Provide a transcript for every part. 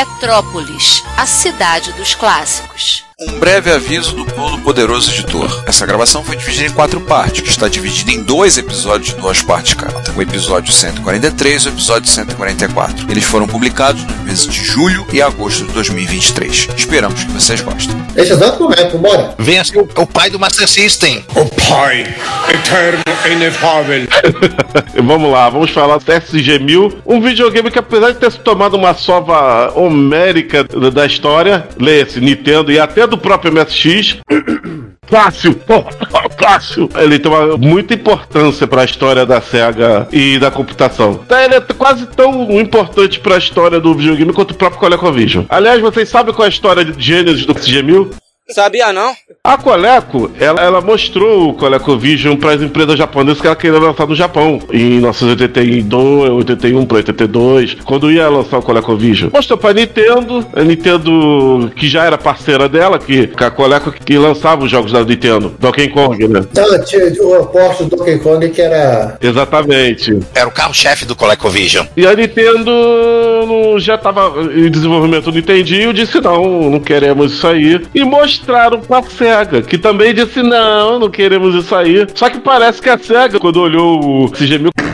Retrópolis, a cidade dos clássicos. Um breve aviso do Todo Poderoso Editor. Essa gravação foi dividida em quatro partes, que está dividida em dois episódios de duas partes cada. O episódio 143 e o episódio 144. Eles foram publicados nos meses de julho e agosto de 2023. Esperamos que vocês gostem. Esse exato momento, bora. Venha ser o, o pai do Master System. O pai eterno e inefável. vamos lá, vamos falar do SG-1000, um videogame que apesar de ter se tomado uma sova homérica da história, leia-se Nintendo e até do próprio MSX. Fácil, pô, fácil. Ele tem uma, muita importância para a história da SEGA e da computação. Então, ele é quase tão importante para a história do videogame quanto o próprio ColecoVision. Aliás, vocês sabem qual é a história de Gênesis do SG-1000? Sabia não? A Coleco, ela, ela mostrou o ColecoVision para as empresas japonesas que ela queria lançar no Japão, em 1982, 81 para 82, quando ia lançar o ColecoVision. Mostrou para Nintendo, a Nintendo que já era parceira dela, que, que a Coleco que lançava os jogos da Nintendo, Donkey Kong, né? Então, tinha o oposto do Donkey Kong que era. Exatamente. Era o carro-chefe do ColecoVision. E a Nintendo já estava em desenvolvimento do Nintendinho, disse não, não queremos isso aí. E mostrou mostraram pra SEGA, que também disse: não, não queremos isso aí. Só que parece que a SEGA, quando olhou o CG1000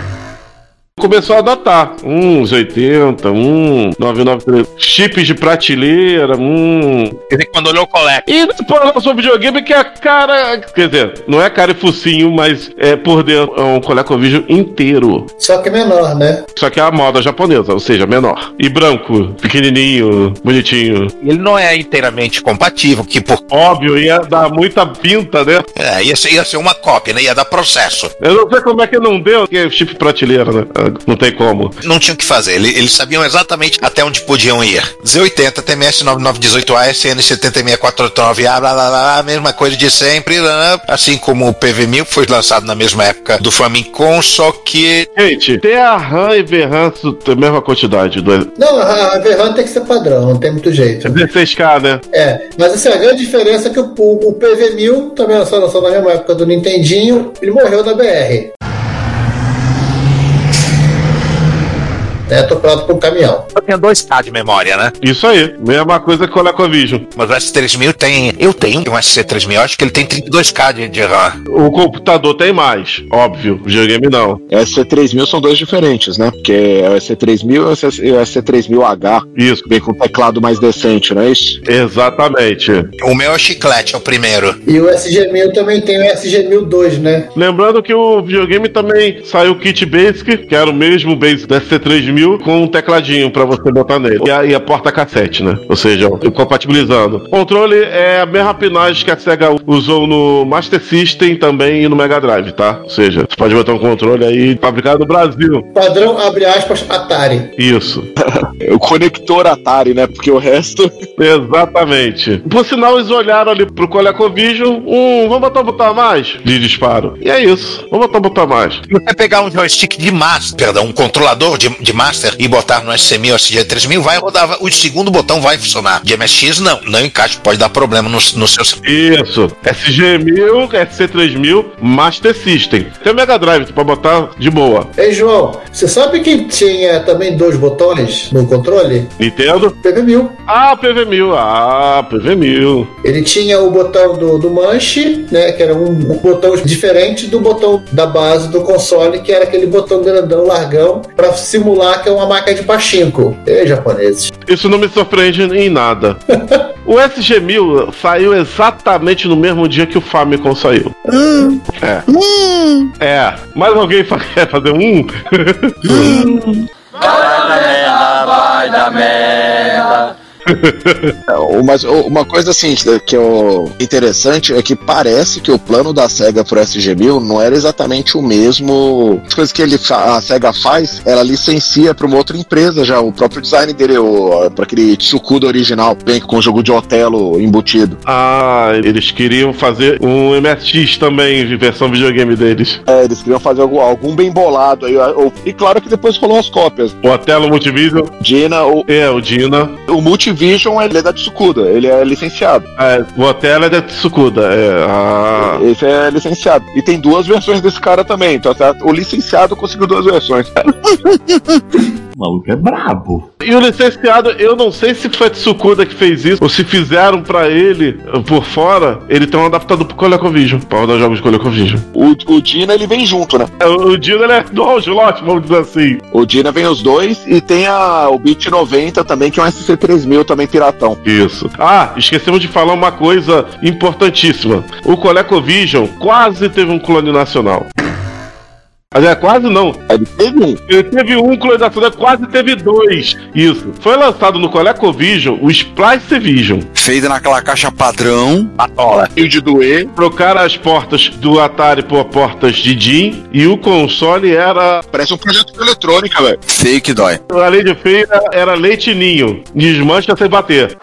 começou a datar. Uns 80, um 993. Chips de prateleira, um. Quer dizer, quando olhou o colega. E depois lançou um videogame que é a cara. Quer dizer, não é cara e focinho, mas é por dentro. É um ColecoVision inteiro. Só que menor, né? Só que é a moda japonesa, ou seja, menor. E branco, pequenininho, bonitinho. Ele não é inteiramente compatível, que por. Óbvio, ia dar muita pinta, né? É, ia ser, ia ser uma cópia, né? Ia dar processo. Eu não sei como é que não deu, que é chip prateleira, né? Não tem como. Não tinham o que fazer. Eles, eles sabiam exatamente até onde podiam ir. Z80, TMS 9918A, SN 76489A, blá, blá, blá, a mesma coisa de sempre. Assim como o PV1000 foi lançado na mesma época do Famicom, só que. Gente, tem a RAM e VRAM a mesma quantidade. Do... Não, a VRAM tem que ser padrão, não tem muito jeito. É 16K, né? É, mas assim, a grande diferença é que o, o, o PV1000 também lançou, lançou na mesma época do Nintendinho, ele morreu na BR. Né? Tô pronto pro caminhão. Eu tenho 2K de memória, né? Isso aí, mesma coisa que o ColecoVision. Mas o S3000 tem. Eu tenho um SC3000, acho que ele tem 32K de, de RAM. O computador tem mais, óbvio. O videogame não. SC3000 são dois diferentes, né? Porque é o SC3000 e o SC3000H. Isso. Vem com teclado mais decente, não é isso? Exatamente. O meu é o chiclete, é o primeiro. E o SG1000 também tem o SG1002, né? Lembrando que o videogame também saiu o kit Basic, que era o mesmo Basic da SC3000 com um tecladinho para você botar nele. E a, e a, porta cassete, né? Ou seja, compatibilizando. O controle é a mesma pinagem que a SEGA usou no Master System também e no Mega Drive, tá? Ou seja, você pode botar um controle aí fabricado no Brasil. Padrão, abre aspas, Atari. Isso. o conector Atari, né? Porque o resto. Exatamente. Por sinal, eles olharam ali pro ColecoVision, um, vamos botar um botão a mais de disparo. E é isso. Vamos botar um botão a mais. Se você pegar um joystick de master, perdão, um controlador de, de master e botar no SC1000 ou SG3000, vai rodar, o segundo botão vai funcionar. De MSX, não. Não encaixa, pode dar problema no, no seu... Isso. SG1000, SC3000, Master System. Tem o Mega Drive, pra botar de boa. Ei, João, você sabe que tinha também dois botões no controle? Nintendo? PV1000. Ah, PV1000. Ah, PV1000. Ele tinha o botão do, do manche, né, que era um, um botão diferente do botão da base do console, que era aquele botão grandão, largão, para simular que é uma máquina de pachinko. Ei, japoneses. Isso não me surpreende em nada. o SG-1000 saiu exatamente no mesmo dia que o Famicom saiu. Hum. É. Hum. É. Mais alguém quer fazer um? hum. Vai da merda, vai da merda. É, Mas uma coisa assim que é interessante é que parece que o plano da SEGA pro SG-1000 não era exatamente o mesmo. As coisas que ele a SEGA faz, ela licencia para uma outra empresa já. O próprio design dele, para aquele Tsukuda original, vem com o jogo de Otelo embutido. Ah, eles queriam fazer um MSX também, de versão videogame deles. É, eles queriam fazer algum, algum bem bolado aí. E claro que depois rolou as cópias. O Otelo Multivision. Dina, o, É, o Dina. o Multivision ele é da Tsukuda, ele é licenciado. É, o Otelo é da Tsukuda. É, ah, Esse é licenciado. E tem duas versões desse cara também. Então tá, o licenciado conseguiu duas versões. O maluco é brabo. E o licenciado, eu não sei se foi a Tsukuda que fez isso, ou se fizeram pra ele por fora. Ele tem um adaptador pro ColecoVision, pra rodar jogos de ColecoVision. O, o Dina ele vem junto, né? É, O o Dino ele é dual slot, vamos dizer assim. O Dina vem os dois e tem a, o Beat 90 também, que é um SC3000 também piratão. Isso. Ah, esquecemos de falar uma coisa importantíssima. O ColecoVision quase teve um clone nacional. Aliás, quase não. Ele teve um. Ele teve um clone nacional, quase teve dois. Isso. Foi lançado no ColecoVision o Splice Vision. Feito naquela caixa padrão. Patola. E o de doer. Trocaram as portas do Atari por portas de DIN e o console era, Parece um projeto de eletrônica, velho. Feio que dói. além de feio, era leite ninho. Desmancha sem bater.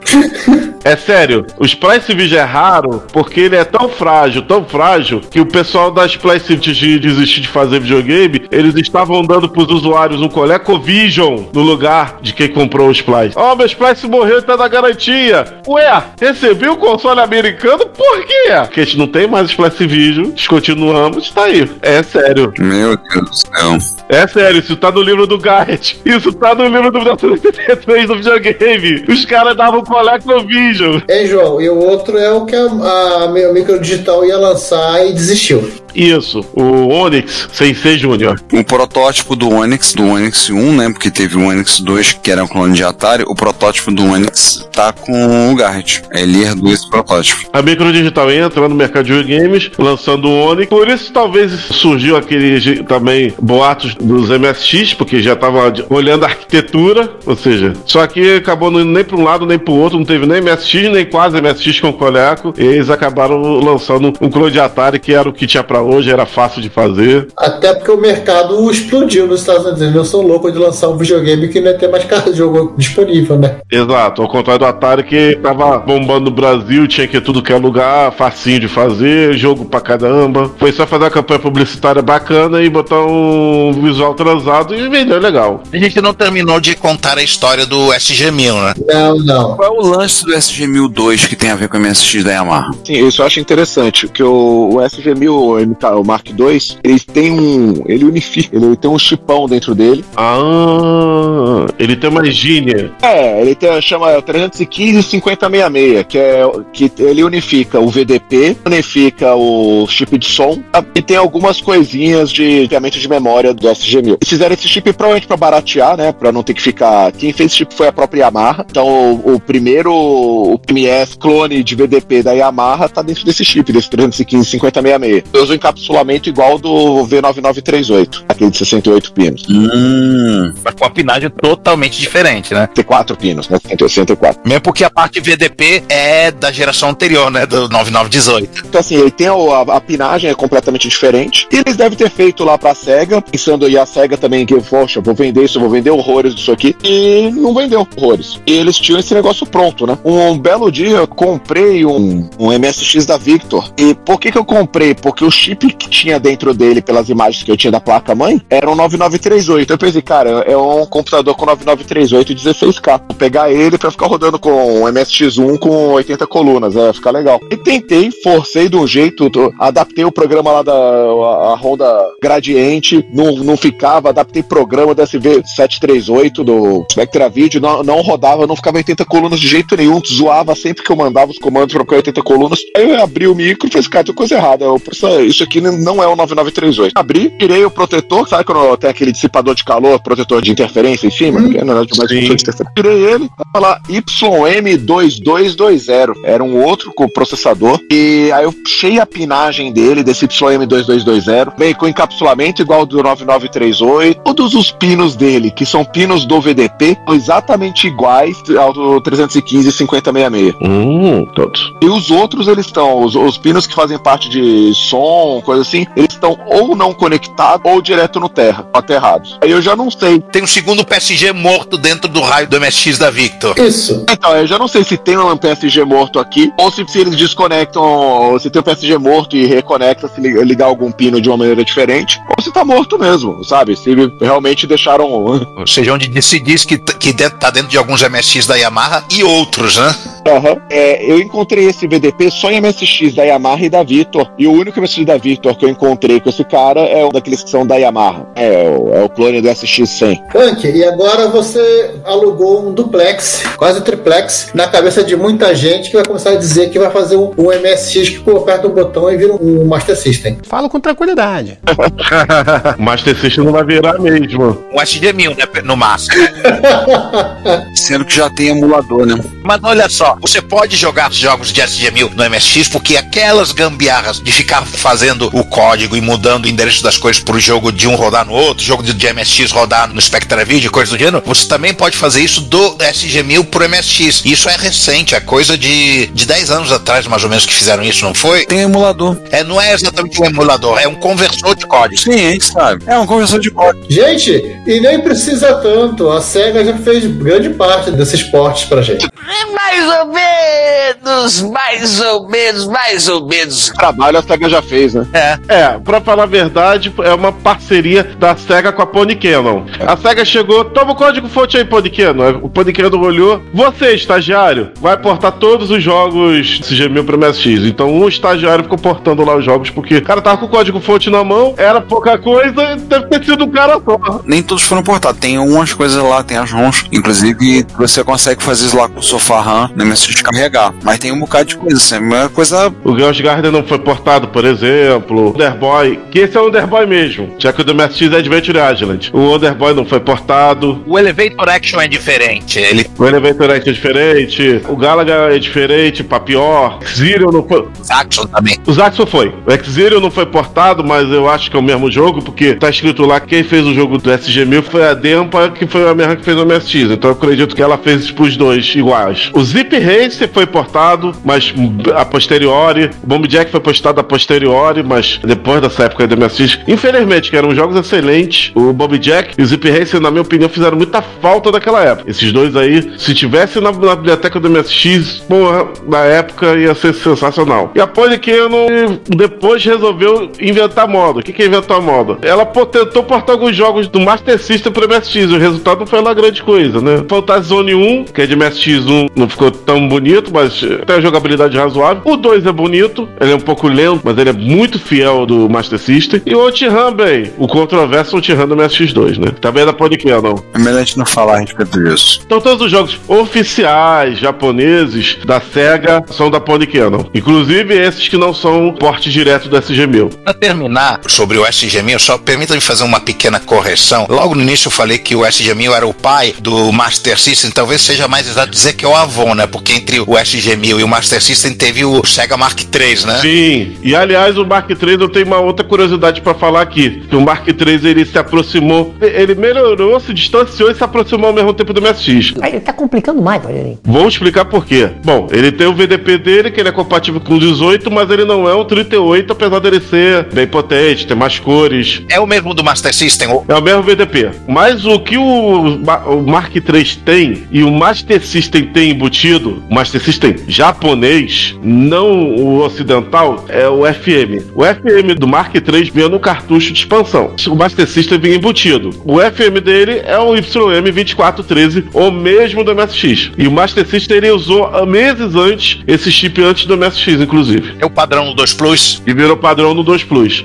É sério, o Splice Vision é raro porque ele é tão frágil, tão frágil, que o pessoal da Splice de desistir de fazer videogame, eles estavam dando pros usuários um ColecoVision no lugar de quem comprou o Splice. Ó, meu Splice morreu e tá na garantia. Ué, recebi o console americano por quê? Porque a gente não tem mais Splice Vision, descontinuamos, tá aí. É sério. Meu Deus do céu. É sério, isso tá no livro do Garrett. Isso tá no livro do 1983 do videogame. Os caras davam ColecoVision. Hein, João? E o outro é o que a, a, a microdigital ia lançar e desistiu. Isso, o Onix sem ser Júnior. O protótipo do Onix, do Onix 1, né? Porque teve o Onix 2, que era um clone de Atari. O protótipo do Onix tá com o Garrett. Ele herdou esse protótipo. A Microdigital entra no mercado de videogames, lançando o Onix. Por isso, talvez surgiu aquele também boatos dos MSX, porque já tava olhando a arquitetura, ou seja, só que acabou não indo nem para um lado nem para o outro, não teve nem MSX, nem quase MSX com o Coleco. E eles acabaram lançando um clone de Atari que era o que tinha para hoje, era fácil de fazer. Até porque o mercado explodiu nos Estados Unidos. Eu sou louco de lançar um videogame que não ia ter mais carro de jogo disponível, né? Exato, ao contrário do Atari que tava bombando no Brasil, tinha que ir tudo que é lugar, facinho de fazer, jogo pra caramba. Foi só fazer uma campanha publicitária bacana e botar um visual transado e vender legal. A gente não terminou de contar a história do SG-1000, né? Não, não. Qual é o lance do SG-1002 que tem a ver com o MSX da Yamaha? Sim, isso eu acho interessante, porque o, o SG-1000, o MK, o Mark II, ele tem um. Ele unifica, ele tem um chipão dentro dele. Ah, ele tem uma gínia. É, ele tem, chama 315 5066, que é que ele unifica o VDP, unifica o chip de som tá? e tem algumas coisinhas de ampliamento de memória do SG-1000. Eles fizeram esse chip provavelmente pra baratear, né, Pra não ter que ficar... Quem fez esse chip foi a própria Yamaha, então o, o primeiro o PMS clone de VDP da Yamaha tá dentro desse chip, desse 315 5066. Eu uso um encapsulamento igual do V9938, aquele de 68 pinos. Hum. Mas com a pinagem totalmente diferente, né? Tem quatro pinos, né, 64. Mesmo porque a parte VDP é da geração anterior, né? Do 9918. Então, assim, ele tem a, a pinagem é completamente diferente. E eles devem ter feito lá pra SEGA, pensando aí a SEGA também que, poxa, vou vender isso, vou vender horrores disso aqui. E não vendeu horrores. E eles tinham esse negócio pronto, né? Um belo dia eu comprei um, um MSX da Victor. E por que que eu comprei? Porque o chip que tinha dentro dele, pelas imagens que eu tinha da placa-mãe, era um 9938. Eu pensei, cara, é um computador com 9938 e 16K. Vou pegar ele pra ficar rodando com um MSX1 com 80 colunas, é, vai ficar legal. E tentei, forcei de um jeito, adaptei o programa lá da a, Honda Gradiente, não, não ficava, adaptei programa da SV738 do Spectra Video, não, não rodava, não ficava 80 colunas de jeito nenhum, zoava sempre que eu mandava os comandos pra ficar 80 colunas. Aí eu abri o micro e falei, cara, tem coisa errada, eu, isso, isso aqui não é o 9938. Abri, tirei o protetor, sabe quando tem aquele dissipador de calor, protetor de interferência em cima? Que é, na verdade, mais de interferência. Tirei ele, tava lá YM2220. Era um outro co- processador. E aí eu puxei a pinagem dele, desse YM2220, meio com encapsulamento igual ao do 9938. Todos os pinos dele, que são pinos do VDP, são exatamente iguais ao do 315 e 5066. Hum, todos. E os outros, eles estão, os, os pinos que fazem parte de som, coisa assim, eles estão ou não conectados ou direto no terra, aterrados. Aí eu já não sei. Tem um segundo PSG morto dentro do raio do MSX da Victor. Isso. Então, eu já não sei se tem um PSG morto aqui, ou se, se eles desconectam, ou se tem um PSG morto e reconecta, se li- ligar algum pino de uma maneira diferente, ou se tá morto mesmo, sabe? Se realmente deixaram. Ou seja, onde se diz que, que dentro, tá dentro de alguns MSX da Yamaha e outros, né? Aham. É, eu encontrei esse VDP só em MSX da Yamaha e da Victor. E o único MSX da Victor que eu encontrei com esse cara é um daqueles que são da Yamaha. É, o- é o clone do SX100. Punk, e agora você alugou um duplex, quase triplex, na cabeça de muita gente que vai começar a dizer que vai fazer um, um MSX que aperta um botão e vira um Master System. Falo com tranquilidade. O Master System não vai virar mesmo. Um SG-1000, né? No máximo. Sendo que já tem emulador, né? Mas olha só, você pode jogar jogos de SG-1000 no MSX porque aquelas gambiarras de ficar fazendo o código e mudando o endereço das coisas pro jogo de um rodar no outro, jogo de, de MSX rodar no Spectra Video, coisa do gênero, você também pode fazer isso do SG-1000 pro MSX. Isso é recente, é coisa de, de 10 anos atrás, mais ou menos, que fizeram isso, não foi? Tem emulador. É, não é exatamente um emulador, é um conversor de código. Sim, a gente sabe. É um conversor de código. Gente, e nem precisa tanto. A SEGA já fez grande parte desses portes pra gente. Mais ou menos, mais ou menos, mais ou menos. Trabalho a SEGA já fez, né? É. É, pra falar a verdade, é uma parceria da SEGA com a Pony Cannon. A SEGA chegou, toma o código fonte aí, Pony Cannon. O Pony Cannon olhou, você, estagiário, vai portar todos os jogos CG1000 pro MSX. Então um estagiário ficou portando lá os jogos, porque o cara tava com o código fonte na mão, era pouca coisa, deve ter sido um cara só. Nem todos foram portados. Tem umas coisas lá, tem as ROMs. Inclusive, você consegue fazer isso lá com o sofá RAM no MSX carregar. Mas tem um bocado de coisa, assim. Uma coisa. O Girls Garden não foi portado, por exemplo. O Underboy, que esse é o Underboy mesmo, já que o do MSX é Adventure Island. O Underboy não foi portado. O Elevator Action é diferente. Ele O Elevator Act é diferente, o Galaga é diferente, pra pior. Zero não foi. Action também. O Zaxxon foi. O X-Zero não foi portado, mas eu acho que é o mesmo jogo, porque tá escrito lá que quem fez o jogo do SG-1000 foi a Dempa, que foi a mesma que fez o MSX. Então eu acredito que ela fez isso pros dois iguais. O Zip Racer foi portado, mas a posteriori. O Bomb Jack foi postado a posteriori, mas depois dessa época do MSX. Infelizmente, que eram jogos excelentes. O Bomb Jack e o Zip Racer, na minha opinião, fizeram muita falta daquela época. Esses dois aí, se tivesse na, na biblioteca do MSX, porra, na época ia ser sensacional. E a Polycanon depois resolveu inventar moda. O que, que é inventar moda? Ela tentou portar alguns jogos do Master System pro MSX. O resultado não foi lá grande coisa, né? Fantasy Zone 1, que é de MSX1, não ficou tão bonito, mas tem a jogabilidade razoável. O 2 é bonito, ele é um pouco lento, mas ele é muito fiel do Master System. E o OutRun, bem, o controverso OutRun do MSX2, né? Também é da Polycanon. É melhor a gente não falar a respeito disso. Então todos os jogos oficiais japoneses da SEGA são da Polycanon. Inclusive esses que não são porte direto do SG-1000. Pra terminar sobre o SG-1000, só permita-me fazer uma pequena correção. Logo no início eu falei que o SG-1000 era o pai do Master System, talvez seja mais exato dizer que é o avô, né? Porque entre o SG-1000 e o Master System teve o Sega Mark III, né? Sim, e aliás o Mark III eu tenho uma outra curiosidade pra falar aqui. Que o Mark III ele se aproximou, ele melhorou, se distanciou e se aproximou ao mesmo tempo do MSX. Aí ele tá complicando mais, Rogerinho. Vou explicar por quê. Bom, ele tem o VDP dele, que ele é compatível com o 18, mas ele não é um 38, apesar dele ser bem potente, ter mais cores. É o mesmo do Master System. o- É o mesmo VDP. Mas o que o, o Mark III tem e o Master System tem embutido, o Master System japonês, não o ocidental, é o FM. O FM do Mark III vinha no cartucho de expansão. O Master System vinha embutido. O FM dele é o YM2413, o mesmo do MSX. E o Master System ele usou meses antes esse chip antes do MSX, inclusive. É o padrão do 2 Plus. E virou padrão no 2 Plus.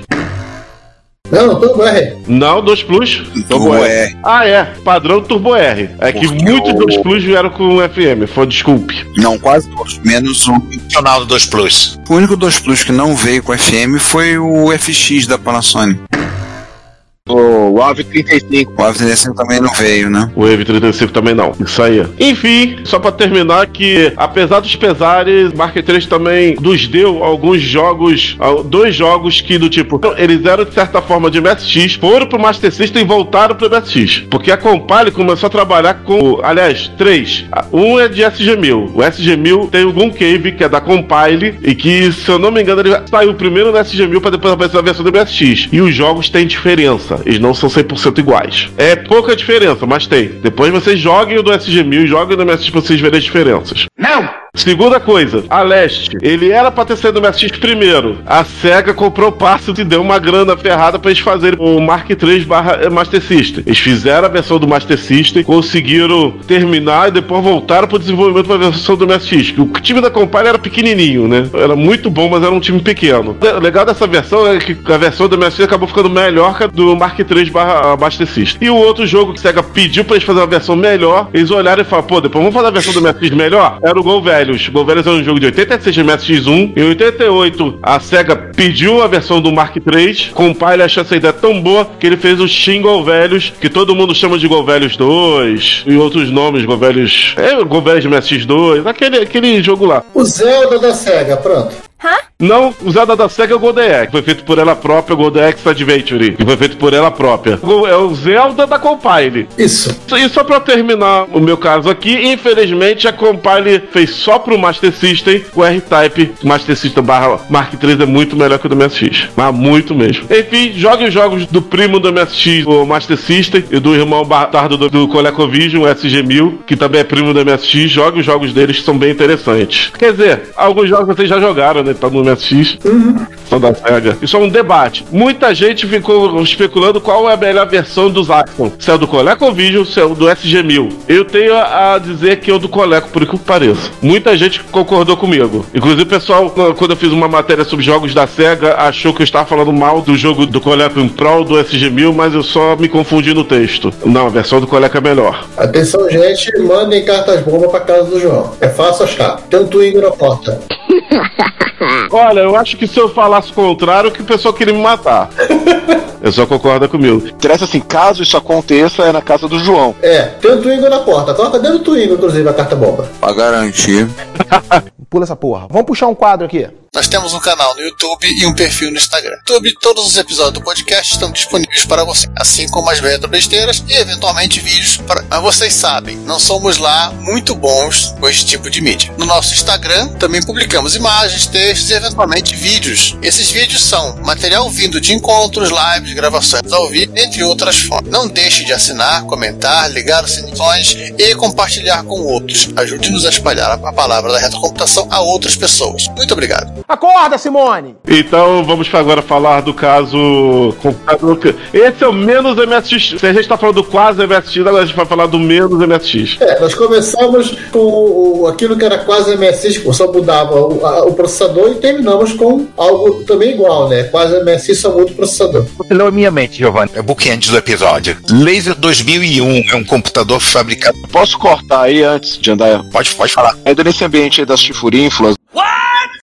Não, Turbo R. Não, 2 Plus. Turbo R. Ah, é. Padrão Turbo R. É que Porque muitos o- 2 Plus vieram com FM. Foi, desculpe. Não, quase todos. Menos um. Funcional do 2 Plus. O único 2 Plus que não veio com FM foi o FX da Panasonic. O AV35. O AV35 também não veio, né? O Wave 35 também não. Isso aí. Enfim, só pra terminar que, apesar dos pesares, Mark 3 também nos deu alguns jogos, ah, dois jogos que do tipo, eles eram de certa forma de MSX, foram pro Master System e voltaram pro MSX. Porque a Compile começou a trabalhar com, aliás, três. Ah, Um é de SG-1000. O SG-1000 tem o Gooncave, que é da Compile, e que, se eu não me engano, ele saiu primeiro no SG-1000 pra depois aparecer a versão do MSX. E os jogos têm diferença. Eles não são 100% iguais. É pouca diferença, mas tem. Depois vocês joguem o do SG-1000 e joguem o do MSX pra vocês verem as diferenças. Não! Segunda coisa, a Leste. Ele era pra ter saído do MSX primeiro. A SEGA comprou passe e deu uma grana ferrada pra eles fazerem o Mark III barra Master System. Eles fizeram a versão do Master System, conseguiram terminar e depois voltaram pro desenvolvimento pra versão do MSX. O time da Compile era pequenininho, né? Era muito bom, mas era um time pequeno. O legal dessa versão é que a versão do MSX acabou ficando melhor que a do Mark III barra Master System. E o outro jogo que a SEGA pediu pra eles fazerem uma versão melhor, eles olharam e falaram, pô, depois vamos fazer a versão do MSX melhor? Era o Gol Velhos. Gol Velhos é um jogo de 86 de MSX1. Em 88, a SEGA pediu a versão do Mark III. Compile achou essa ideia tão boa que ele fez o Shin Gol Velhos, que todo mundo chama de Gol Velhos 2, e outros nomes, Gol Velhos... É, Gol Velhos MSX2, aquele, aquele jogo lá. O Zelda da SEGA, pronto. Não, o Zelda da SEGA é o Golden foi feito por ela própria, o Golden Axe Adventure, que foi feito por ela própria. É o Zelda da Compile. Isso. E só pra terminar o meu caso aqui, infelizmente a Compile fez só pro Master System o R-Type. Master System barra Mark III é muito melhor que o do MSX. Mas muito mesmo. Enfim, jogue os jogos do primo do MSX, o Master System, e do irmão bastardo do, do ColecoVision, o SG-1000, que também é primo do MSX. Jogue os jogos deles que são bem interessantes. Quer dizer, alguns jogos vocês já jogaram, né? Tá no MSX. São da SEGA. Isso é um debate. Muita gente ficou especulando qual é a melhor versão dos Axon. Se é o do ColecoVision, se é o do SG-1000. Eu tenho a dizer que é o do Coleco, por que pareça. Muita gente concordou comigo. Inclusive, o pessoal, quando eu fiz uma matéria sobre jogos da SEGA, achou que eu estava falando mal do jogo do Coleco em Pro do SG-1000, mas eu só me confundi no texto. Não, a versão do Coleco é melhor. Atenção, gente, mandem cartas bomba pra casa do João. É fácil achar. Tanto Igor na porta. Olha, eu acho que se eu falasse o contrário, que o pessoal queria me matar. Eu só concorda comigo. Interessa assim, caso isso aconteça, é na casa do João. É, tem o Twingo na porta. Coloca dentro do Twingo, inclusive, a carta bomba. Pra garantir. Pula essa porra. Vamos puxar um quadro aqui. Nós temos um canal no YouTube e um perfil no Instagram. YouTube, todos os episódios do podcast estão disponíveis para você, assim como as retro besteiras e eventualmente vídeos para. Mas vocês sabem, não somos lá muito bons com esse tipo de mídia. No nosso Instagram também publicamos imagens, textos e eventualmente vídeos. Esses vídeos são material vindo de encontros, lives, gravações ao vivo, entre outras fontes. Não deixe de assinar, comentar, ligar os sininhos e compartilhar com outros. Ajude-nos a espalhar a palavra da retrocomputação a outras pessoas. Muito obrigado. Acorda, Simone! Então vamos agora falar do caso computador. que- Esse é o menos MSX. Se a gente tá falando do quase MSX, agora a gente vai falar do menos MSX. É, nós começamos com aquilo que era quase MSX, só mudava o, a- o processador, e terminamos com algo também igual, né? Quase MSX, só muda o processador. Você leu a minha mente, Giovanni. É bookend do episódio. Laser 2001 é um computador fabricado. Posso cortar aí antes de andar? Pode, pode falar. Ainda nesse ambiente aí das chifurínfulas.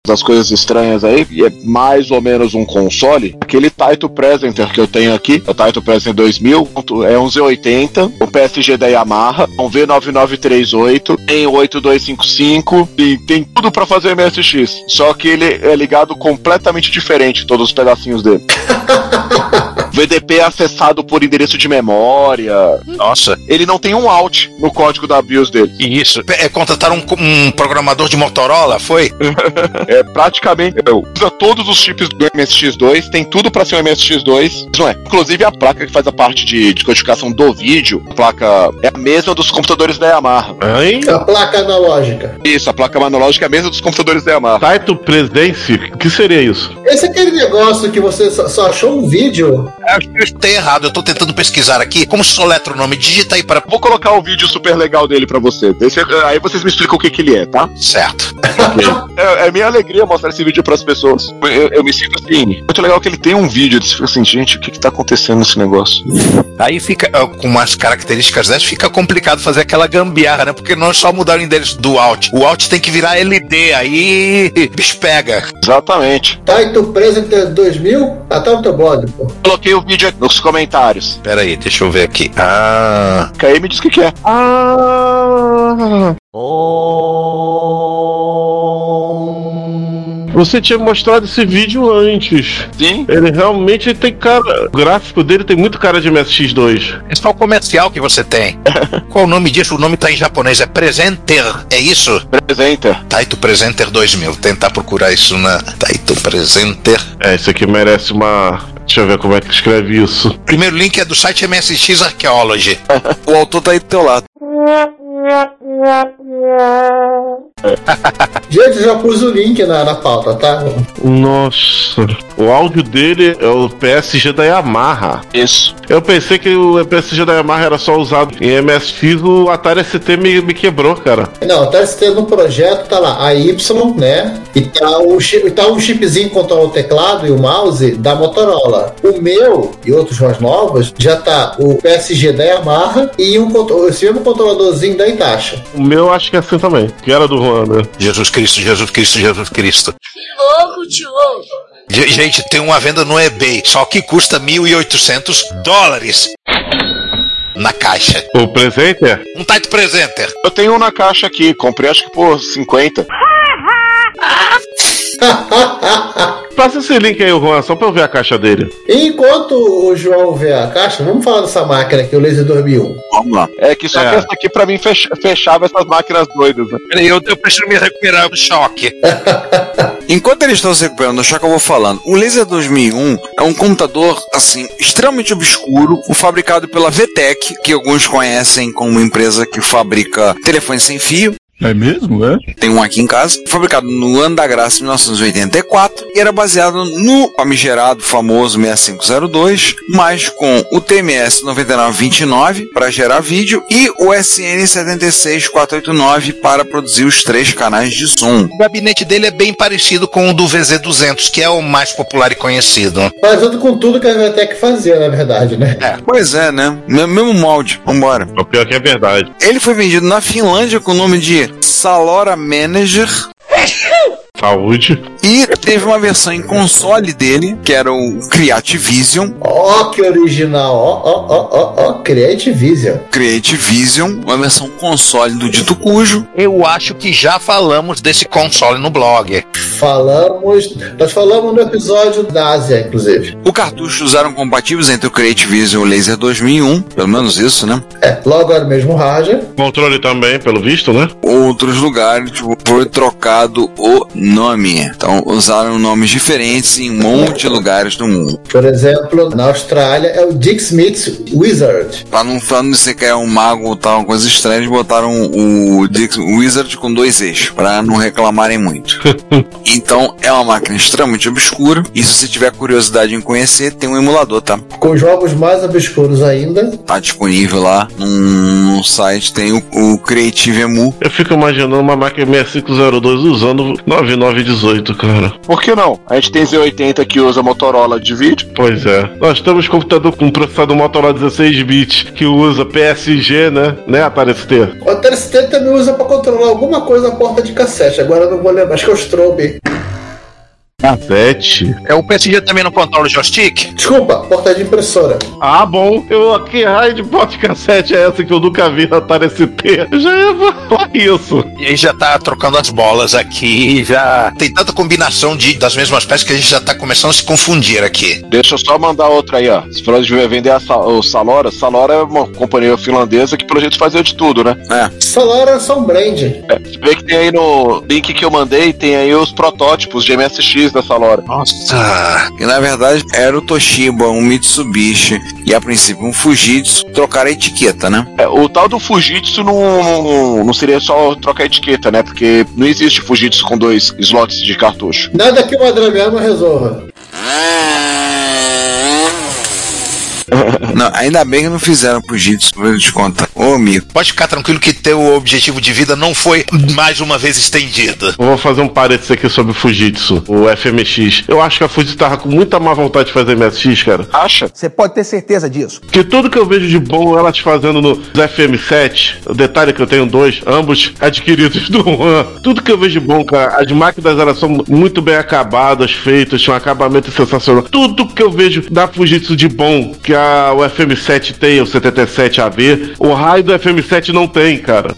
Das coisas estranhas aí, e é mais ou menos um console. Aquele Taito Presenter que eu tenho aqui, é o Taito Presenter 2000, é um Z80, o PSG da Yamaha, um V9938, tem 8255 e tem tudo pra fazer MSX. Só que ele é ligado completamente diferente, todos os pedacinhos dele. VDP é acessado por endereço de memória. Nossa. Ele não tem um out no código da BIOS dele. Isso. É, contrataram um, um programador de Motorola, foi? É praticamente. é, Usa todos os chips do MSX2, tem tudo pra ser um MSX2. Não é? Inclusive a placa que faz a parte de, de codificação do vídeo, a placa é a mesma dos computadores da Yamaha. Hein? A placa analógica. Isso, a placa analógica é a mesma dos computadores da Yamaha. Taito Presence? O que seria isso? Esse é aquele negócio que você só, só achou um vídeo Acho que eu escutei errado. Eu tô tentando pesquisar aqui. Como se soletra o nome? Digita aí para. Vou colocar um vídeo super legal dele pra você. Esse- aí vocês me explicam o que, que ele é, tá? Certo. É, é minha alegria mostrar esse vídeo pras pessoas. Eu, eu me sinto assim. Muito legal que ele tem um vídeo. Você fica assim, gente, o que, que tá acontecendo nesse negócio? Aí fica, ó, com umas características dessas, fica complicado fazer aquela gambiarra, né? Porque não é só mudar o endereço do Alt. O Alt tem que virar LD, aí bicho pega. Exatamente. Tá, e tu preso até 2000? Ah, tá no teu blog, pô. Coloquei o vídeo aqui nos comentários. Pera aí, deixa eu ver aqui. Ah. Caí me diz o que, que é. Ah. Você tinha mostrado esse vídeo antes. Sim. Ele realmente tem cara. O gráfico dele tem muito cara de MSX2. É só o comercial que você tem. Qual o nome disso? O nome tá em japonês. É Presenter. É isso? Presenter. Taito Presenter 2000. Tentar procurar isso na Taito Presenter. É, esse aqui merece uma. Deixa eu ver como é que escreve isso. Primeiro link é do site MSX Archaeology. O autor tá aí do teu lado. Gente, eu já pus o link na, na pauta, tá? Nossa, o áudio dele é o PSG da Yamaha. Isso. Eu pensei que o PSG da Yamaha era só usado em MSX, o Atari ST me, me quebrou, cara. Não, tá tendo no projeto, tá lá, a Y, né? E tá o, chi- tá um chipzinho que controla o teclado e o mouse da Motorola. O meu e outros mais novos já tá o PSG da Yamaha e um, esse mesmo controladorzinho da Itachi. O meu acho que é assim também, que era do Juan, né? Jesus Cristo, Jesus Cristo, Jesus Cristo. louco, tio. Ge- Gente, tem uma venda no eBay, só que custa 1.800 dólares na caixa. O presente é? Um Taito Presenter. Eu tenho um na caixa aqui. Comprei acho que por 50. Passa esse link aí, Juan, só pra eu ver a caixa dele. Enquanto o João vê a caixa, vamos falar dessa máquina aqui, o Laser 2001. Vamos lá. É que só É. que essa aqui pra mim fech- fechava essas máquinas doidas. Né? Peraí, eu, eu preciso me recuperar do choque. Enquanto eles estão se recuperando, já que eu vou falando, o Laser 2001 é um computador, assim, extremamente obscuro, um fabricado pela VTech, que alguns conhecem como uma empresa que fabrica telefones sem fio. É mesmo, é? Tem um aqui em casa, fabricado no ano da graça 1984 e era baseado no famigerado famoso 6502, mas com o TMS 9929 para gerar vídeo e o SN 76489 para produzir os três canais de som. O gabinete dele é bem parecido com o do VZ200, que é o mais popular e conhecido. Fazendo com tudo que a Vetec fazia, na verdade, né? Pois é, né? Me- Mesmo molde. Vambora. O pior que é verdade. Ele foi vendido na Finlândia com o nome de Salora Manager Saúde. e teve uma versão em console dele, que era o Creativision. Ó, que original, ó, ó, ó, ó, ó, Create Vision. Creativision, uma versão console do dito cujo. Eu acho que já falamos desse console no blog. Falamos, nós falamos no episódio da Ásia, inclusive. O cartuchos eram compatíveis entre o Creativision e o Laser 2001, pelo menos isso, né? É, logo era o mesmo hardware. Controle também, pelo visto, né? Outros lugares tipo, foi trocado o nome. Então usaram nomes diferentes em um monte de lugares do mundo. Por exemplo, na Austrália é o Dick Smith's Wizard. Pra não, pra não dizer que é um mago ou tal, uma coisa estranha, eles botaram o Dix Wizard com dois eixos, pra não reclamarem muito. então é uma máquina extremamente obscura. E se você tiver curiosidade em conhecer, tem um emulador, tá? Com jogos mais obscuros ainda. Tá disponível lá num, site, tem o, o Creative Emu. Eu fico imaginando uma máquina 6502 usando 9918, cara. Por que não? A gente tem Z80 que usa Motorola de vídeo. Pois é. Nós temos computador com processador Motorola 16 bits que usa PSG, né? Né, Atari ST? O Atari ST também usa pra controlar alguma coisa a porta de cassete. Agora eu não vou lembrar, acho que é o Strobe. Cassete. É o PSG também no controle joystick? Desculpa, porta de impressora. Ah, bom. Eu, que raio de porta de cassete é essa que eu nunca vi na Atari ST? Eu já ia falar isso. E aí já tá trocando as bolas aqui, já tem tanta combinação de, das mesmas peças que a gente já tá começando a se confundir aqui. Deixa eu só mandar outra aí, ó. Você falou de vender a Sa- o Salora. Salora é uma companhia finlandesa que pelo jeito fazia de tudo, né? É. Salário é só um brand. É, você vê que tem aí no link que eu mandei, tem aí os protótipos de MSX da Salora. Nossa. E na verdade era o Toshiba, um Mitsubishi e a princípio um Fujitsu. Trocaram a etiqueta, né? É, o tal do Fujitsu não, não, não seria só trocar etiqueta, né? Porque não existe Fujitsu com dois slots de cartucho. Nada que o Adriano resolva. Não, ainda bem que não fizeram Fujitsu, vou te contar. Ô, amigo. Pode ficar tranquilo que teu objetivo de vida não foi mais uma vez estendido. Eu Vou fazer um parênteses aqui sobre o Fujitsu, o FMX. Eu acho que a Fujitsu tava com muita má vontade de fazer MSX, cara. Acha? Você pode ter certeza disso. Porque tudo que eu vejo de bom elas fazendo no FM7, o detalhe é que eu tenho dois, ambos adquiridos do One. Tudo que eu vejo de bom, cara, as máquinas elas são muito bem acabadas, feitas, tinham um acabamento sensacional. Tudo que eu vejo da Fujitsu de bom, que a, o FM7 tem, o 77 AV, o raio do FM7 não tem, cara.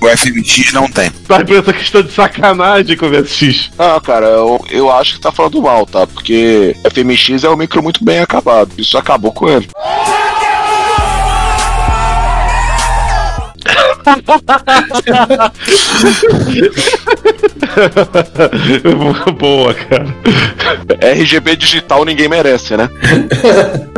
O FMX não tem. Tá pra essa questão de sacanagem com o MSX. Ah, cara, eu, eu acho que tá falando mal, tá? Porque FMX é um micro muito bem acabado. Isso acabou com ele. Boa, cara. RGB digital ninguém merece, né?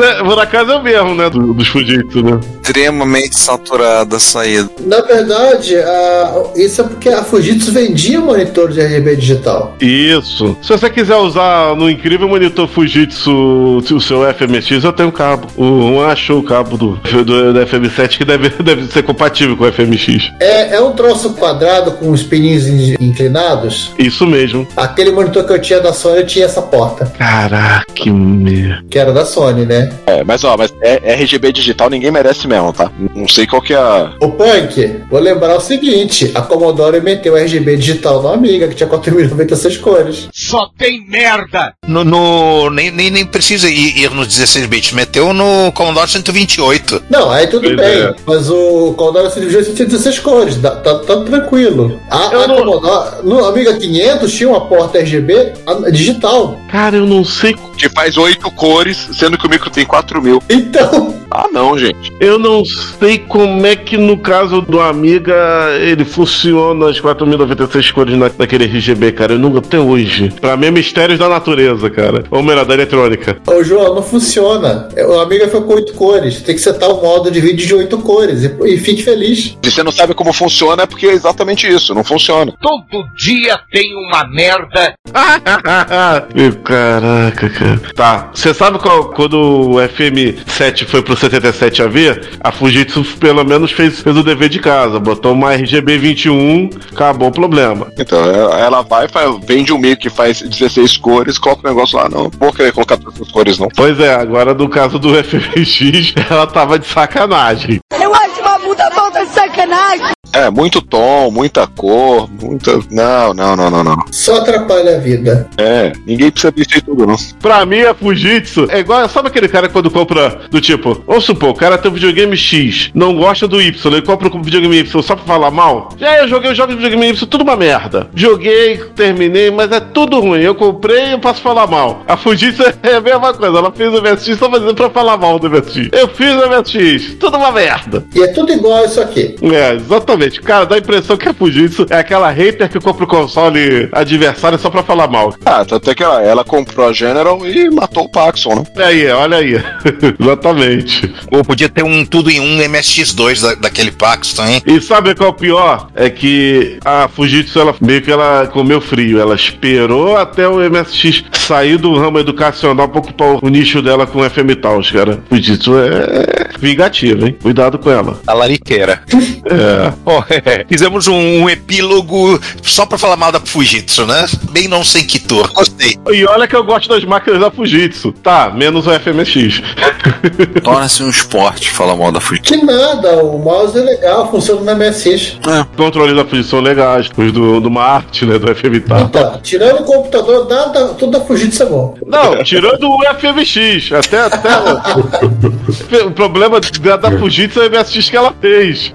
É, Por acaso é o mesmo, né? do- dos Fujitsu, né? Extremamente saturada a saída. Na verdade, a- isso é porque a Fujitsu vendia monitor de RGB digital. Isso. Se você quiser usar no incrível monitor Fujitsu o seu FMX, eu tenho cabo. O Juan achou o cabo do, do, do FM7 que deve, deve ser compatível com o FMX. É, é um troço quadrado com os pininhos in- inclinados. Isso mesmo. Aquele monitor que eu tinha da Sony tinha essa porta, Caraca, que merda. que era da Sony, né? É, mas ó, mas é- RGB digital ninguém merece mesmo, tá? Não sei qual que é a. O Punk, vou lembrar o seguinte: a Commodore meteu RGB digital no Amiga, que tinha 4.096 cores. Só tem merda! No, no- nem, nem, nem precisa ir, ir nos 16 bits. Meteu no Commodore 128. Não, aí tudo Pois bem, é. mas o Commodore 128 tinha 16 cores, tá, tá, tá tranquilo. A, a Commodore, no Amiga 500 tinha uma porta RGB digital. Cara, eu não sei. Que faz oito cores, sendo que o micro tem 4 mil. Então. Ah, não, gente. Eu não sei como é que no caso do Amiga ele funciona as 4.096 cores na, naquele RGB, cara. Eu nunca até hoje. Pra mim é mistérios da natureza, cara. Ou melhor, da eletrônica. Ô João, não funciona. O Amiga foi com 8 cores. Tem que setar o modo de vídeo de 8 cores e, e fique feliz. Se você não sabe como funciona, é porque é exatamente isso, não funciona. Todo dia tem uma merda. Caraca, cara. Tá, você sabe qual, quando o FM7 foi pro 77 AV, a Fujitsu pelo menos fez, fez o dever de casa, botou uma RGB 21, acabou o problema. Então, ela ela vai, faz, vende um micro que faz 16 cores, coloca o negócio lá. Não, não vou querer colocar todas as cores, não. Pois é, agora no caso do FMX, ela tava de sacanagem. Eu acho uma puta falta de sacanagem. É, muito tom, muita cor, muita. Não, não, não, não, não. Só atrapalha a vida. É, ninguém precisa disso aí tudo, não. Pra mim, a Fujitsu é igual. Sabe aquele cara quando compra do tipo, vamos supor, o cara tem um videogame X, não gosta do Y, ele compra um videogame Y só pra falar mal? Já eu joguei os jogos de videogame Y, tudo uma merda. Joguei, terminei, mas é tudo ruim. Eu comprei eu posso falar mal. A Fujitsu é a mesma coisa, ela fez o MSX só fazendo pra falar mal do MSX. Eu fiz o MSX, tudo uma merda. E é tudo igual isso aqui. É, exatamente. Cara, dá a impressão que a Fujitsu é aquela hater que compra o console adversário só pra falar mal. Ah, tanto é que ela, ela comprou a General e matou o Paxson, né? Olha aí, olha aí. Exatamente. Ou podia ter um tudo em um MSX2 da, daquele Paxton, hein? E sabe qual é o pior? É que a Fujitsu, ela meio que ela comeu frio. Ela esperou até o MSX sair do ramo educacional pra ocupar o nicho dela com FM Taos, cara. Fujitsu é vingativa, hein? Cuidado com ela. A lariqueira. É. É, Fizemos um, um epílogo só pra falar mal da Fujitsu, né? Bem não sem quitor. Gostei. E olha que eu gosto das máquinas da Fujitsu. Tá, menos o FMX. Torna-se um esporte falar mal da Fujitsu. Que nada, o mouse é legal, funciona no MSX. Os controles da Fujitsu são legais. Os do, do Marte, né? Do FM Taos. Então, tirando o computador, nada, tudo da Fujitsu é bom. Não, tirando o FMX. Até, até o problema da, da Fujitsu é o MSX que ela fez.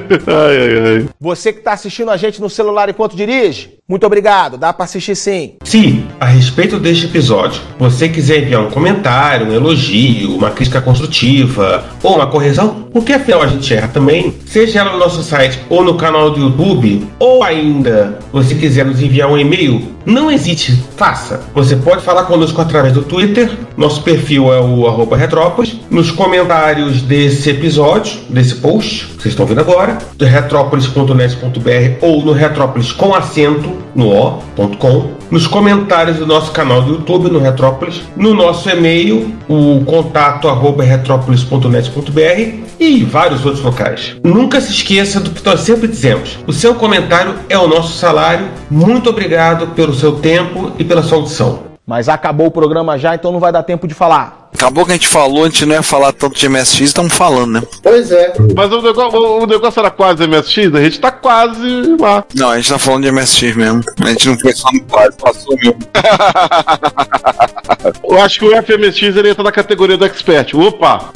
ai, ai, ai. Você que tá assistindo a gente no celular enquanto dirige, muito obrigado, dá pra assistir sim. Se, a respeito deste episódio, você quiser enviar um comentário, um elogio, uma crítica construtiva ou uma correção, porque afinal a gente erra também, seja ela no nosso site ou no canal do YouTube, ou ainda você quiser nos enviar um e-mail, não hesite, faça. Você pode falar conosco através do Twitter, nosso perfil é o arroba Retrópolis, nos comentários desse episódio, desse post, que vocês estão vendo agora, retrópolis.net.br ou no Retrópolis com acento, no o.com, nos comentários do nosso canal do YouTube no Retrópolis, no nosso e-mail, o contato arroba retrópolis.net.br e vários outros locais. Nunca se esqueça do que nós sempre dizemos: o seu comentário é o nosso salário. Muito obrigado pelo seu tempo e pela sua audição. Mas acabou o programa já, então não vai dar tempo de falar. Acabou que a gente falou, a gente não ia falar tanto de MSX, estamos falando, né? Pois é. Mas o negócio, o negócio era quase MSX, a gente tá quase lá. Não, a gente tá falando de MSX mesmo. A gente não foi só no quase, passou mesmo. Eu acho que o FMX ele entra na categoria do expert. Opa!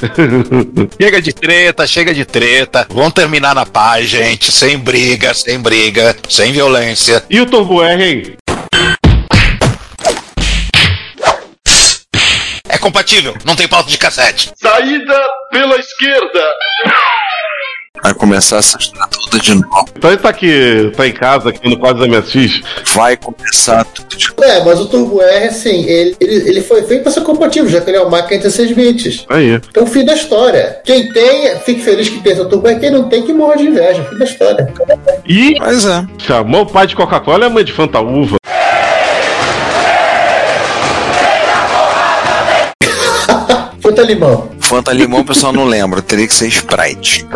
Chega de treta, chega de treta. Vamos terminar na paz, gente. Sem briga, sem briga, sem violência. E o Turbo R, hein? Compatível, não tem pauta de cassete. Saída pela esquerda. Vai começar essa história toda de novo. Então ele tá aqui, tá em casa, aqui no quadro da MSX. Vai começar tudo de novo. É, mas o Turbo R, assim, ele, ele, ele foi feito para ser compatível, já que ele é uma máquina de 16 bits. Aí. Então, fim da história. Quem tem, fique feliz que tem seu Turbo R. Quem não tem, que morra de inveja. Fim da história. E Mas é. chamou o pai de Coca-Cola e a mãe de Fantaúva. Fruta limão. Fanta limão o pessoal não lembra, teria que ser Sprite.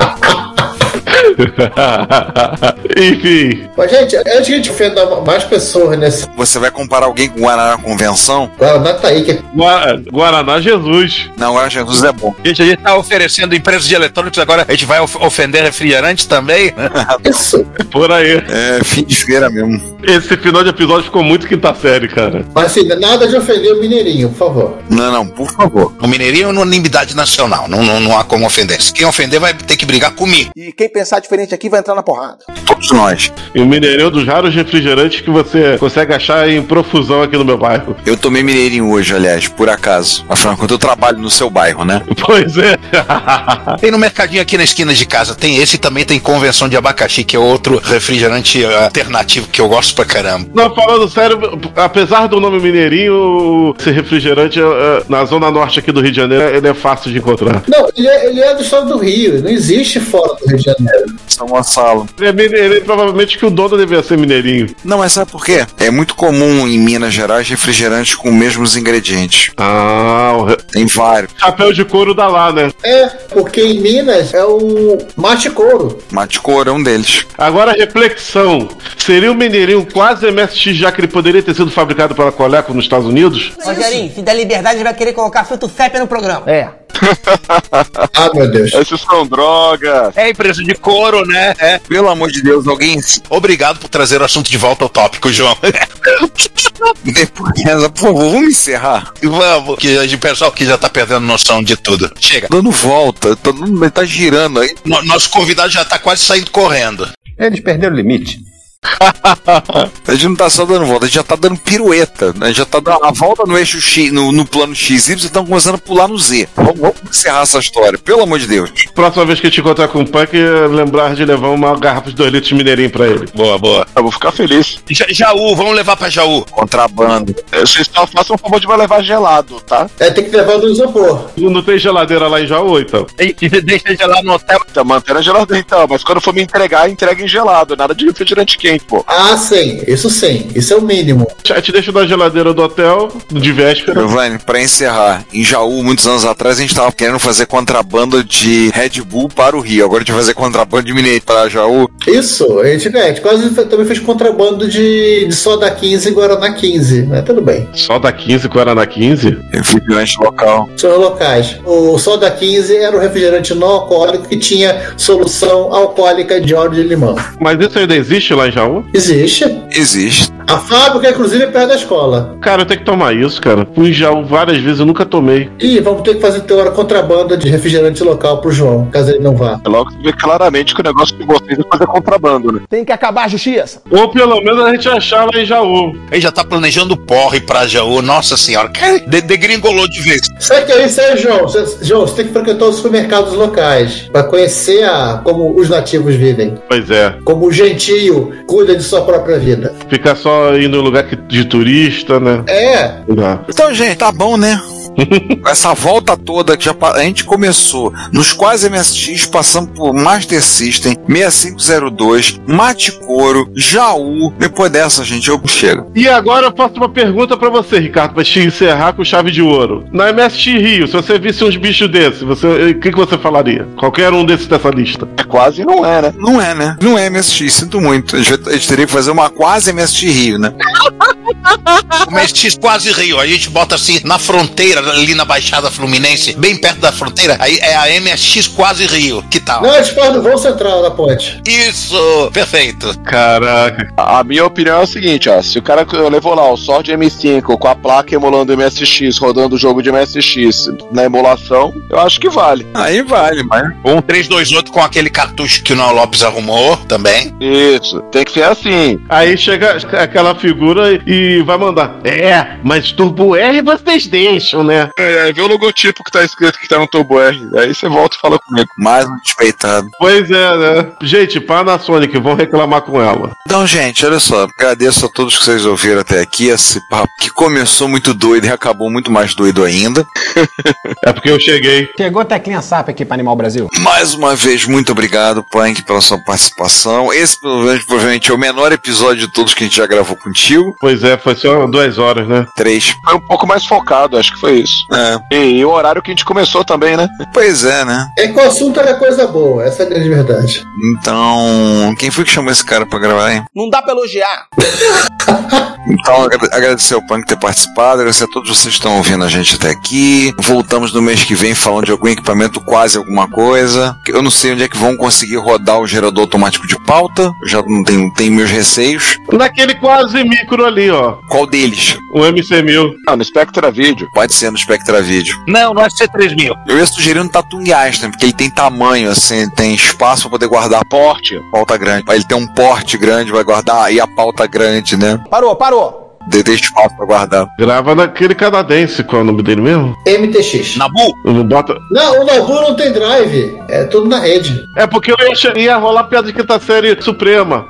Enfim. Mas, gente, antes que a gente ofenda mais pessoas nesse Você vai comparar alguém com Guaraná Convenção? Guaraná tá aí, que Gua- Guaraná Jesus. Não, agora Jesus é bom. Gente, a gente tá oferecendo empresas de eletrônicos, agora a gente vai of- ofender refrigerantes também? isso. Por aí. É fim de feira mesmo. Esse final de episódio ficou muito quinta série, cara. Mas assim, nada de ofender o Mineirinho, por favor. Não, não, por favor. O Mineirinho é unanimidade nacional, não, não, não há como ofender. Se quem ofender vai ter que brigar comigo. E quem pensar diferente aqui vai entrar na porrada. Todos nós. E o Mineirinho é um dos raros refrigerantes que você consegue achar em profusão aqui no meu bairro. Eu tomei mineirinho hoje, aliás, por acaso. Afinal, quando eu trabalho no seu bairro, né? Pois é. Tem no mercadinho aqui na esquina de casa, tem esse e também tem convenção de abacaxi, que é outro refrigerante eh, alternativo que eu gosto pra caramba. Não, falando sério, apesar do nome Mineirinho, esse refrigerante eh, na zona norte aqui do Rio de Janeiro, ele é fácil de encontrar. Não, ele é, ele é do estado do Rio, não existe fora do Rio de Janeiro. São Gonçalo. Ele é mineirinho, provavelmente que o dono devia ser mineirinho. Não, mas sabe por quê? É muito comum em Minas Gerais refrigerantes com os mesmos ingredientes. Ah, o Tem vários. chapéu de couro dá lá, né? É, porque em Minas é o mate couro. Mate Cor é um deles. Agora a reflexão. Seria o Mineirinho quase MSX, já que ele poderia ter sido fabricado pela Coleco nos Estados Unidos? Rogerinho, se der liberdade, vai querer colocar filtro FEP no programa. É. Ah, meu Deus. Esses são drogas. É empresa de couro, né? É. Pelo amor de Deus, alguém. Obrigado por trazer o assunto de volta ao tópico, João. Depois, por favor, vamos encerrar. Vamos, que o pessoal que já tá perdendo noção de tudo. Chega. Dando volta, tá, ele tá girando aí. No- nosso convidado já tá quase saindo correndo. Eles perderam o limite. A gente não tá só dando volta, a gente já tá dando pirueta. né? A gente já tá dando a volta no eixo X, no, no plano X, y, e estão começando a pular no Z. Vamos, vamos encerrar essa história, pelo amor de Deus. Próxima vez que a gente encontrar com o Punk, lembrar de levar uma garrafa de 2 litros de Mineirinho pra ele. Boa, boa. Eu vou ficar feliz. Ja- Jaú, vamos levar pra Jaú. Contrabando. É, Vocês só façam um favor de vai levar gelado, tá? É, tem que levar do isopor. Não tem geladeira lá em Jaú, então. E, e deixa de lá no hotel. Então, mantendo a geladeira então, mas quando for me entregar, entrega em gelado. Nada de refrigerante quente, pô. Ah, sim, isso sim, isso é o mínimo. A gente deixa na geladeira do hotel, de véspera. Giovanni, pra encerrar, em Jaú, muitos anos atrás, a gente tava querendo fazer contrabando de Red Bull para o Rio. Agora a gente vai fazer contrabando de Mineiro para Jaú. Isso, a gente, né, a gente quase também fez contrabando de, de soda 15 e Guaraná 15, mas tudo bem. Só da 15, Guaraná 15? Refrigerante local. São locais. O soda 15 era um refrigerante não alcoólico que tinha solução alcoólica de óleo de limão. Mas isso ainda existe lá em Jaú? Existe. Existe. A fábrica, inclusive, é perto da escola. Cara, eu tenho que tomar isso, cara. Fui em Jaú várias vezes, eu nunca tomei. E vamos ter que fazer teora contrabando de refrigerante local pro João, caso ele não vá. É logo que você vê claramente que o negócio de vocês é fazer contrabando, né? Tem que acabar a justiça. Ou pelo menos a gente achar lá em Jaú. Ele já tá planejando porre pra Jaú. Nossa senhora, cara, de, degringolou de vez. Sabe que é isso aí, João? Você- João, você tem que frequentar os supermercados locais para conhecer a, como os nativos vivem. Pois é. Como o gentio cuida de sua própria vida. Ficar só indo em lugar de turista, né? É. Dá. Então, gente, tá bom, né? Essa volta toda que já a gente começou nos quase MSX, passando por Master System, 6502, Maticoro, Jaú. Depois dessa, gente, eu chego. E agora eu faço uma pergunta pra você, Ricardo, pra te encerrar com chave de ouro. Na MSX Rio, se você visse uns bichos desses, você, o que, que você falaria? Qualquer um desses dessa lista. É quase não é, né? Não é, né? Não é MSX, sinto muito. A gente, a gente teria que fazer uma quase MSX Rio, né? O MSX quase Rio. A gente bota assim na fronteira, ali na Baixada Fluminense, bem perto da fronteira. Aí é a MSX quase Rio. Que tal? Não, eles falam do voo central da ponte. Isso! Perfeito. Caraca. A minha opinião é o seguinte, ó. Se o cara levou lá o Sword M5 com a placa emulando MSX, rodando o jogo de MSX na emulação, eu acho que vale. Aí vale, mas. Um 328 com aquele cartucho que o Nau Lopes arrumou também. Isso, tem que ser assim. Aí chega aquela figura e vai mandar. É, mas Turbo R vocês deixam, né? É, aí vê o logotipo que tá escrito que tá no Turbo R. Aí você volta e fala comigo. Mais um despeitado. Pois é, né? Gente, Panasonic, vão reclamar com ela. Então, gente, olha só. Agradeço a todos que vocês ouviram até aqui. Esse papo que começou muito doido e acabou muito mais doido ainda. É porque eu cheguei. Chegou a teclinha SAP aqui para Animal Brasil. Mais uma vez, muito obrigado, Punk, pela sua participação. Esse, provavelmente, é o menor episódio de todos que a gente já gravou contigo. Pois é, foi só duas horas, né? Três. Foi um pouco mais focado, acho que foi isso. É. E, e o horário que a gente começou também, né? Pois é, né? É que o assunto era coisa boa, essa é a grande verdade. Então, quem foi que chamou esse cara pra gravar, hein? Não dá pra elogiar. Então, agra- agradecer ao Punk ter participado, agradecer a todos vocês que estão ouvindo a gente até aqui. Voltamos no mês que vem falando de algum equipamento, quase alguma coisa. Eu não sei onde é que vão conseguir rodar o gerador automático de pauta. Eu já não tenho, tenho meus receios. Naquele quase micro ali, ó. Qual deles? O MC1000. Ah, no Spectra Video. Pode ser no Spectra Video. Não, no FC3000. Eu ia sugerir no Tatung Einstein, porque ele tem tamanho, assim, tem espaço pra poder guardar Porte. pauta grande. Ele tem um porte grande, vai guardar aí a pauta grande, né? Parou, parou. De- Tem espaço pra guardar. Grava naquele canadense, qual é o nome dele mesmo? MTX. Nabu? Não bota. Não, o Nabu não tem drive. É tudo na rede. É porque eu ia, ia rolar piada de quinta série suprema.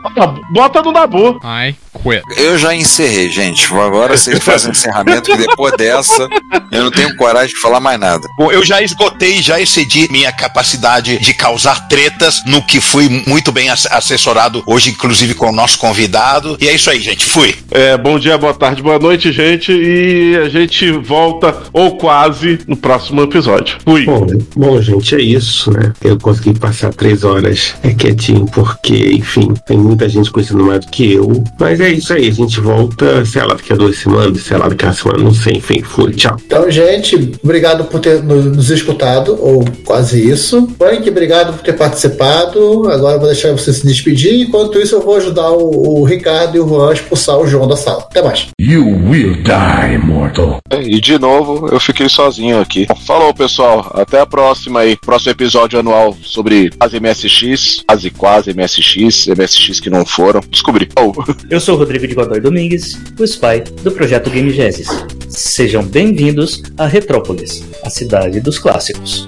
Bota no Nabu. I quit. Eu já encerrei, gente. Agora vocês fazem o encerramento, que depois dessa eu não tenho coragem de falar mais nada. Bom, eu já esgotei, já excedi minha capacidade de causar tretas, no que fui muito bem ass- assessorado hoje, inclusive com o nosso convidado. E é isso aí, gente. Fui. É, bom dia, boa tarde, boa noite, gente. E a gente volta, ou quase, no próximo episódio. Fui. Bom, bom, gente, é isso, né? Eu consegui passar três horas é, quietinho, porque, enfim, tem muita gente conhecendo mais do que eu. Mas é isso aí, a gente volta, sei lá, daqui a duas semanas, sei lá, daqui a uma semana, não sei, enfim, fui, tchau. Então, gente, obrigado por ter no- nos escutado, ou quase isso. Punk, obrigado por ter participado. Agora eu vou deixar você se despedir. Enquanto isso, eu vou ajudar o, o Ricardo e o Juan a expulsar o João da sala. Até mais. You will die, mortal. E de novo, eu fiquei sozinho aqui. Falou, pessoal. Até a próxima aí. Próximo episódio anual sobre as MSX, quase quase MSX, MSX que não foram. Descobri. Oh. Eu sou o Rodrigo de Godoy Domingues, o spy do projeto Game Genesis. Sejam bem-vindos a Retrópolis, a cidade dos clássicos.